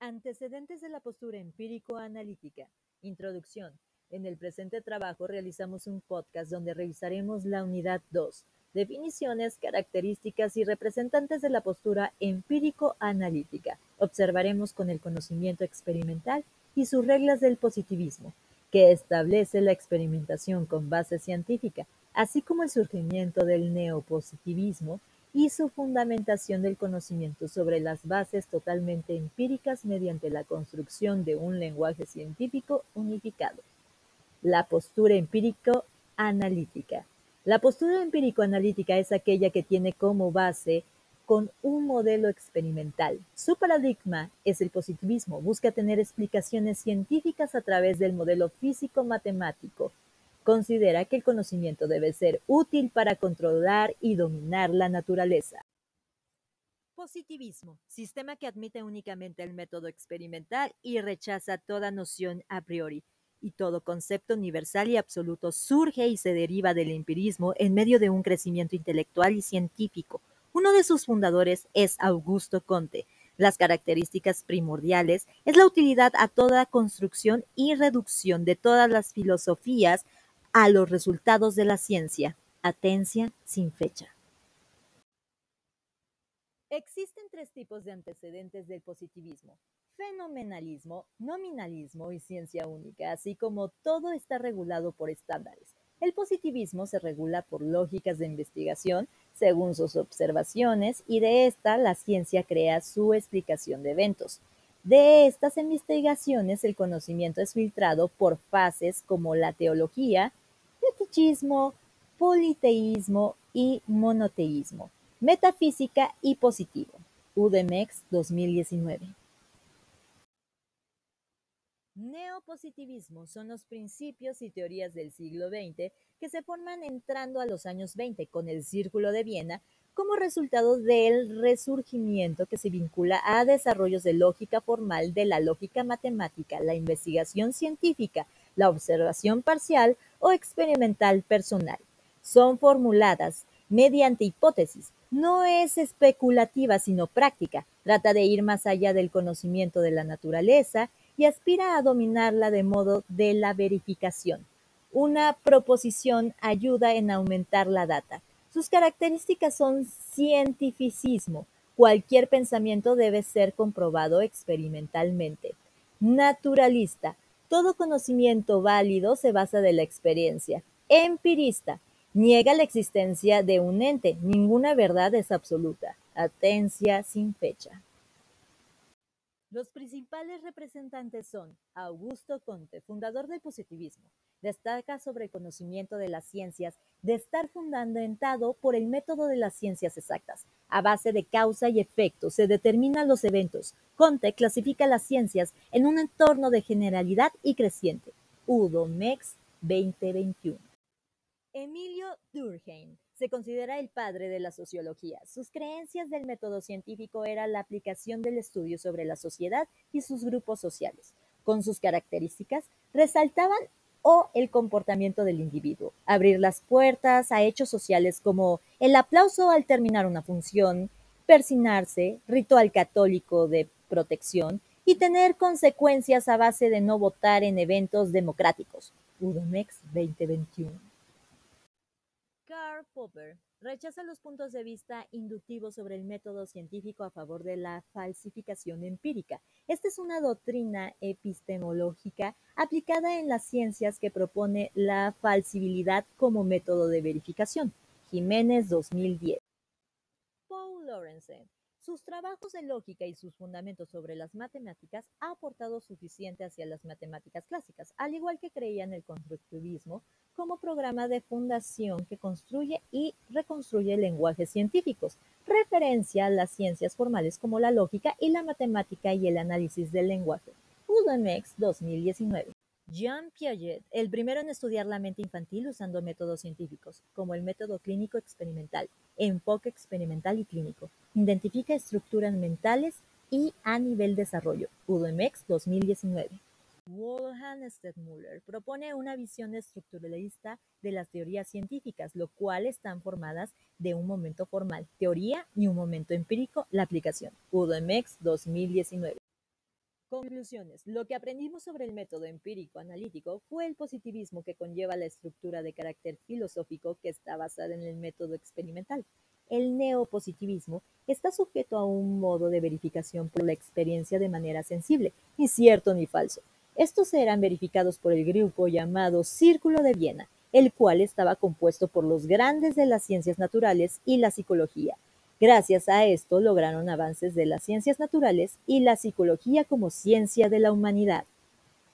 Antecedentes de la postura empírico-analítica. Introducción. En el presente trabajo realizamos un podcast donde revisaremos la unidad 2, definiciones, características y representantes de la postura empírico-analítica. Observaremos con el conocimiento experimental y sus reglas del positivismo, que establece la experimentación con base científica, así como el surgimiento del neopositivismo y su fundamentación del conocimiento sobre las bases totalmente empíricas mediante la construcción de un lenguaje científico unificado. La postura empírico-analítica. La postura empírico-analítica es aquella que tiene como base con un modelo experimental. Su paradigma es el positivismo, busca tener explicaciones científicas a través del modelo físico-matemático considera que el conocimiento debe ser útil para controlar y dominar la naturaleza. Positivismo, sistema que admite únicamente el método experimental y rechaza toda noción a priori, y todo concepto universal y absoluto surge y se deriva del empirismo en medio de un crecimiento intelectual y científico. Uno de sus fundadores es Augusto Conte. Las características primordiales es la utilidad a toda construcción y reducción de todas las filosofías a los resultados de la ciencia. Atencia sin fecha. Existen tres tipos de antecedentes del positivismo. Fenomenalismo, nominalismo y ciencia única, así como todo está regulado por estándares. El positivismo se regula por lógicas de investigación según sus observaciones y de esta la ciencia crea su explicación de eventos. De estas investigaciones el conocimiento es filtrado por fases como la teología, fetichismo, politeísmo y monoteísmo, metafísica y positivo. UDMX 2019. Neopositivismo son los principios y teorías del siglo XX que se forman entrando a los años 20 con el Círculo de Viena como resultado del resurgimiento que se vincula a desarrollos de lógica formal de la lógica matemática, la investigación científica, la observación parcial o experimental personal. Son formuladas mediante hipótesis. No es especulativa sino práctica. Trata de ir más allá del conocimiento de la naturaleza y aspira a dominarla de modo de la verificación. Una proposición ayuda en aumentar la data sus características son cientificismo. Cualquier pensamiento debe ser comprobado experimentalmente. Naturalista. Todo conocimiento válido se basa de la experiencia. Empirista. Niega la existencia de un ente. Ninguna verdad es absoluta. Atencia sin fecha. Los principales representantes son Augusto Conte, fundador del positivismo. Destaca sobre el conocimiento de las ciencias de estar fundamentado por el método de las ciencias exactas. A base de causa y efecto se determinan los eventos. Conte clasifica las ciencias en un entorno de generalidad y creciente. Udo Mex 2021. Emilio Durkheim se considera el padre de la sociología. Sus creencias del método científico era la aplicación del estudio sobre la sociedad y sus grupos sociales. Con sus características, resaltaban o el comportamiento del individuo, abrir las puertas a hechos sociales como el aplauso al terminar una función, persinarse, ritual católico de protección y tener consecuencias a base de no votar en eventos democráticos. Udomex 2021. Karl Popper rechaza los puntos de vista inductivos sobre el método científico a favor de la falsificación empírica. Esta es una doctrina epistemológica aplicada en las ciencias que propone la falsibilidad como método de verificación. Jiménez 2010. Paul Lorenzen sus trabajos de lógica y sus fundamentos sobre las matemáticas ha aportado suficiente hacia las matemáticas clásicas, al igual que creía en el constructivismo como programa de fundación que construye y reconstruye lenguajes científicos, referencia a las ciencias formales como la lógica y la matemática y el análisis del lenguaje. UDMX 2019. Jean Piaget, el primero en estudiar la mente infantil usando métodos científicos, como el método clínico experimental, enfoque experimental y clínico, identifica estructuras mentales y a nivel desarrollo, UDMX 2019. Wolfgang Stedtmüller propone una visión estructuralista de las teorías científicas, lo cual están formadas de un momento formal, teoría, y un momento empírico, la aplicación. UDMX 2019. Conclusiones. Lo que aprendimos sobre el método empírico-analítico fue el positivismo que conlleva la estructura de carácter filosófico que está basada en el método experimental. El neopositivismo está sujeto a un modo de verificación por la experiencia de manera sensible, ni cierto ni falso. Estos eran verificados por el grupo llamado Círculo de Viena, el cual estaba compuesto por los grandes de las ciencias naturales y la psicología. Gracias a esto lograron avances de las ciencias naturales y la psicología como ciencia de la humanidad.